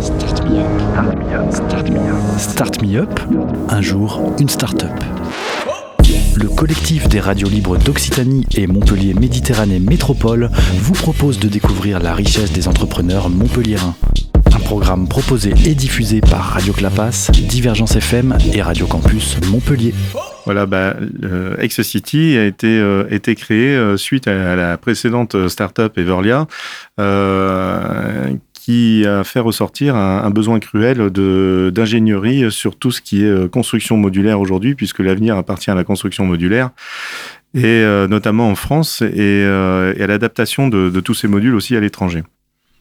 Start me up. Start me up. Start me up. Un jour, une start-up. Le collectif des radios libres d'Occitanie et Montpellier Méditerranée Métropole vous propose de découvrir la richesse des entrepreneurs montpelliérains. Un programme proposé et diffusé par Radio Clapas, Divergence FM et Radio Campus Montpellier. Voilà, bah, X-City a été, euh, créé euh, suite à, la précédente euh, startup Everlia, euh, qui a fait ressortir un, besoin cruel d'ingénierie sur tout ce qui est construction modulaire aujourd'hui, puisque l'avenir appartient à la construction modulaire et euh, notamment en France et, euh, à l'adaptation de, tous ces modules aussi à l'étranger.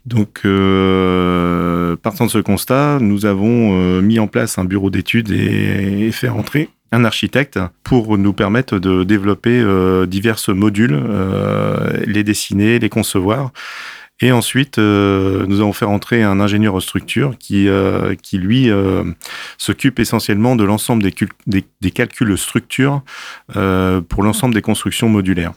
Donc, euh, partant de ce constat, nous avons mis en place un bureau d'études et, et fait entrer un architecte pour nous permettre de développer euh, divers modules, euh, les dessiner, les concevoir. Et ensuite, euh, nous avons fait rentrer un ingénieur structure qui, euh, qui lui, euh, s'occupe essentiellement de l'ensemble des, des, des, calculs structure pour l'ensemble des constructions modulaires.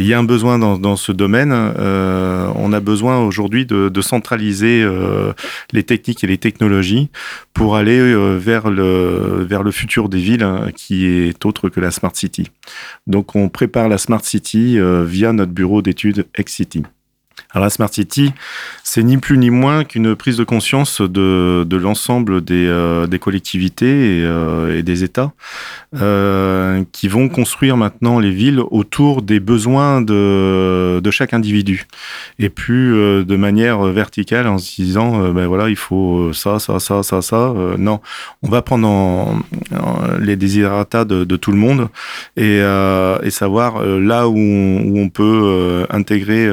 Il y a un besoin dans, dans ce domaine. Euh, on a besoin aujourd'hui de, centraliser euh, les techniques et les technologies pour aller euh, vers, le, vers le futur des villes hein, qui est autre que la Smart City. Donc on prépare la Smart City via notre bureau d'études X-City. Alors la Smart City, c'est ni plus ni moins qu'une prise de conscience de, de l'ensemble des, euh, des, collectivités et, euh, des États euh, qui vont construire maintenant les villes autour des besoins de, de chaque individu. Et plus de manière verticale en se disant ben voilà il faut ça ça ça ça ça non. On va prendre en, en les desiderata de, tout le monde et, et savoir là où où on peut intégrer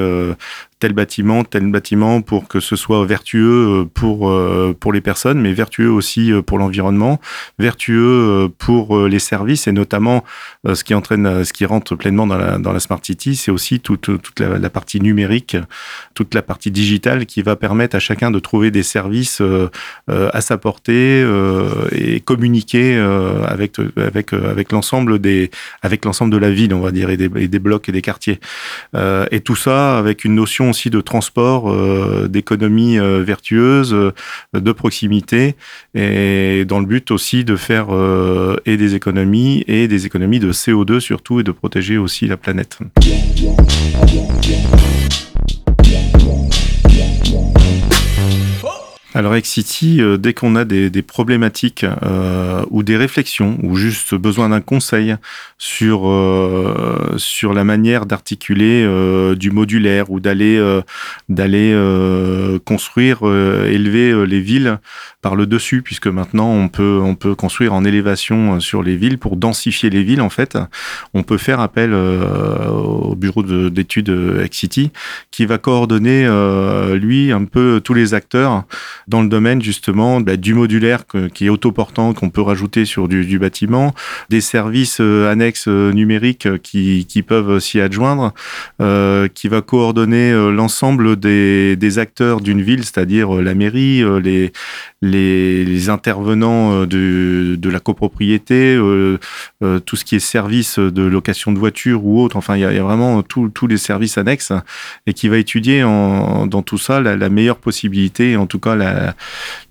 tel bâtiment, tel bâtiment pour que ce soit vertueux pour, pour les personnes, mais vertueux aussi pour l'environnement, vertueux pour les services et notamment ce qui entraîne, ce qui rentre pleinement dans la, Smart City, c'est aussi toute, toute la, partie numérique, toute la partie digitale qui va permettre à chacun de trouver des services à sa portée et communiquer avec, avec, avec l'ensemble des, avec l'ensemble de la ville, on va dire, et des blocs et des quartiers. et tout ça avec une notion aussi de transport, euh, d'économie euh, vertueuse, euh, de proximité, et dans le but aussi de faire et des économies et des économies de CO2 surtout et de protéger aussi la planète. Alors X-City, euh, dès qu'on a des, problématiques euh, ou des réflexions ou juste besoin d'un conseil sur euh, sur la manière d'articuler du modulaire ou d'aller d'aller construire, élever les villes par le dessus, puisque maintenant on peut on peut construire en élévation sur les villes pour densifier les villes en fait. On peut faire appel au bureau d'études X-City qui va coordonner lui un peu tous les acteurs dans le domaine justement bah, du modulaire qui est autoportant qu'on peut rajouter sur du, bâtiment, des services euh, annexes euh, numériques qui, qui peuvent s'y adjoindre, euh, qui va coordonner euh, l'ensemble des, acteurs d'une ville, c'est-à-dire la mairie, les, intervenants de, la copropriété, euh, euh, tout ce qui est service de location de voiture ou autre. Enfin, il y a, vraiment tous les services annexes et qui va étudier dans tout ça la meilleure possibilité, en tout cas la,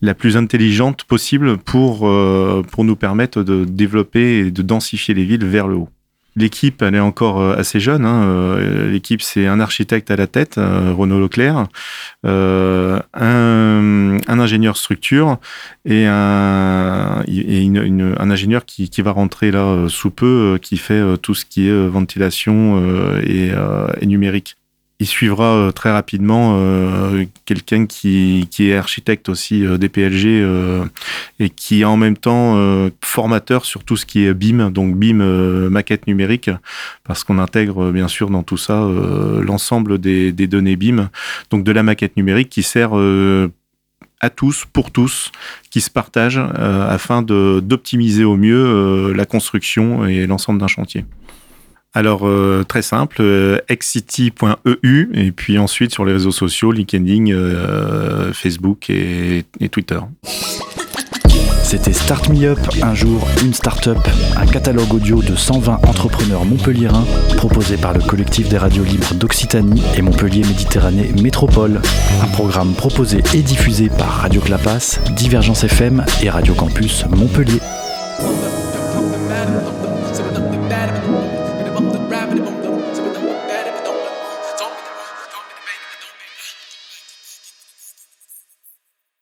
la, plus intelligente possible pour, euh, pour nous permettre de développer et de densifier les villes vers le haut. L'équipe, elle est encore assez jeune. Hein. L'équipe, c'est un architecte à la tête, Renaud Leclerc, euh, un, ingénieur structure et un, ingénieur qui, va rentrer là sous peu, qui fait tout ce qui est ventilation et numérique il suivra euh, très rapidement euh, quelqu'un qui, est architecte aussi euh, des PLG et qui est en même temps formateur sur tout ce qui est BIM, donc BIM maquette numérique, parce qu'on intègre bien sûr dans tout ça l'ensemble des, des, données BIM, donc de la maquette numérique qui sert à tous, pour tous, qui se partagent afin d'optimiser au mieux la construction et l'ensemble d'un chantier. Alors, euh, très simple, euh, xcity.eu et puis ensuite sur les réseaux sociaux, LinkedIn, euh, Facebook et, Twitter. C'était Start Me Up, un jour, une start-up, un catalogue audio de 120 entrepreneurs montpelliérains proposé par le collectif des radios libres d'Occitanie et Montpellier Méditerranée Métropole. Un programme proposé et diffusé par Radio Clapas, Divergence FM et Radio Campus Montpellier.